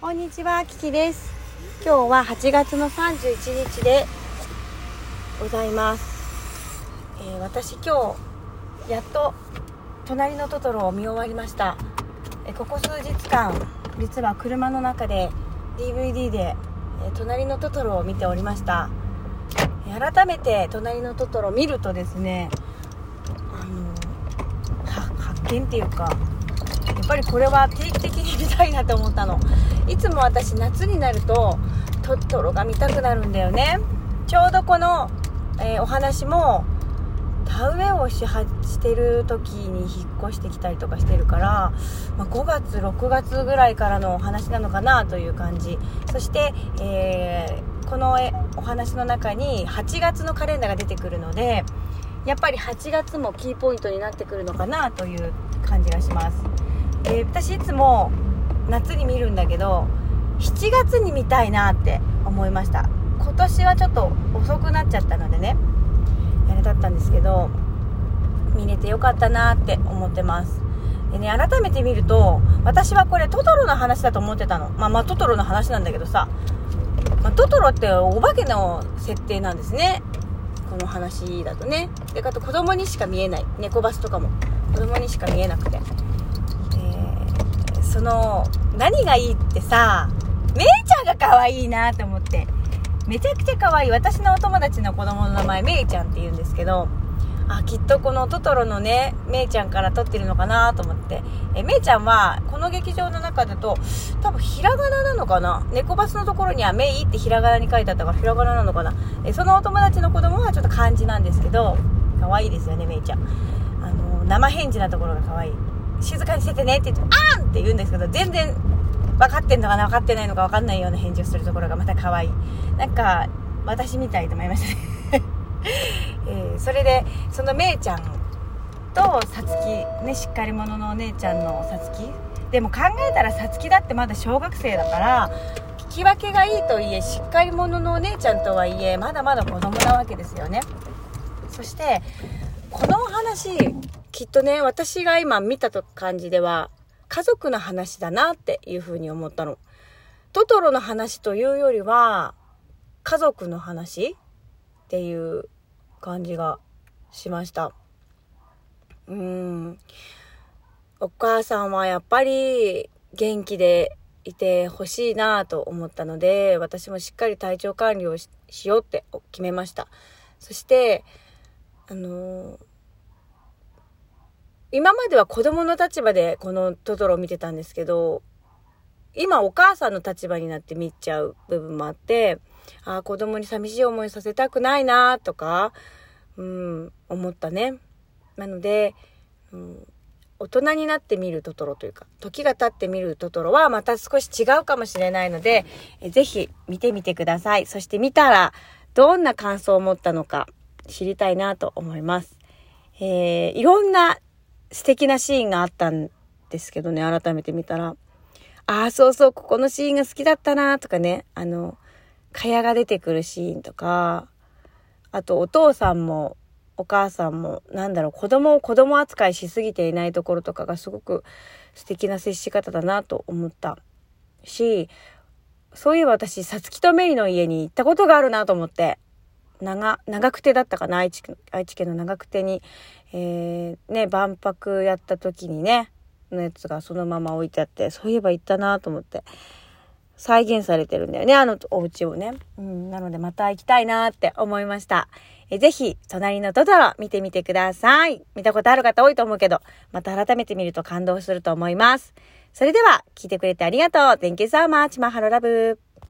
こんにちは、キキです。今日は8月の31日でございます。えー私今日やっと隣のトトロを見終わりました。えーここ数日間実は車の中で DVD で、えー隣のトトロを見ておりました。改めて隣のトトロ見るとですね、あの発見っていうかやっぱりこれは定期的に見たいなと思ったの。いつも私夏になるとトトロが見たくなるんだよね。ちょうどこの、えーお話も田植えをしはしてる時に引っ越してきたりとかしてるから、まあ5月6月ぐらいからのお話なのかなという感じ。そして、えーこのお話の中に8月のカレンダーが出てくるのでやっぱり8月もキーポイントになってくるのかなという感じがします。え私いつも夏に見るんだけど7月に見たいなって思いました。今年はちょっと遅くなっちゃったのでねあれだったんですけど見れてよかったなって思ってます。でね改めて見ると私はこれトトロの話だと思ってたの。まあまあトトロの話なんだけどさ、まあトトロってお化けの設定なんですね。この話だとね。であと子供にしか見えない。猫バスとかも。子供にしか見えなくて。その何がいいってさめいちゃんが可愛いなって思って。めちゃくちゃ可愛い。私のお友達の子供の名前めいちゃんって言うんですけどあきっとこのトトロのねめいちゃんから撮ってるのかなと思って。えめいちゃんはこの劇場の中だと多分ひらがななのかな？猫バスのところにはめいってひらがなに書いてあったからひらがななのかな？えそのお友達の子供はちょっと漢字なんですけど可愛いですよねめいちゃん。あの生返事なところが可愛い。静かにしててねって言ってあん！って言うんですけど全然分かってんのかな分かってないのか分かんないような返事をするところがまた可愛い。なんか私みたいと思いましたね、えーそれでそのめいちゃんとさつきねしっかり者のお姉ちゃんのさつきでも考えたらさつきだってまだ小学生だから聞き分けがいいとはいえしっかり者のお姉ちゃんとはいえまだまだ子供なわけですよね。そしてこのお話きっとね私が今見た感じでは家族の話だなっていうふうに思ったの。トトロの話というよりは家族の話っていう感じがしました。うん。お母さんはやっぱり元気でいてほしいなと思ったので私もしっかり体調管理をししようって決めました。そしてあの今までは子供の立場でこのトトロを見てたんですけど今お母さんの立場になって見ちゃう部分もあってああ子供に寂しい思いさせたくないなとかうん思ったね。なので、うん、大人になって見るトトロというか時が経って見るトトロはまた少し違うかもしれないのでぜひ見てみてください。そして見たらどんな感想を持ったのか知りたいなと思います。えーいろんな素敵なシーンがあったんですけどね改めて見たら。ああそうそうここのシーンが好きだったなとかね。あの蚊帳が出てくるシーンとか。あとお父さんもお母さんもなんだろう子供を子供扱いしすぎていないところとかがすごく素敵な接し方だなと思った。しそういえば私さつきとメリの家に行ったことがあるなと思って。長長久手だったかな愛知愛知県の長久手に、えーね万博やった時にねのやつがそのまま置いてあってそういえば行ったなと思って再現されてるんだよねあのお家をね、うん、なのでまた行きたいなって思いました。えぜひ隣のトトロ見てみてください。見たことある方多いと思うけどまた改めて見ると感動すると思います。それでは聞いてくれてありがとう。Thank you so much. マハロラブ。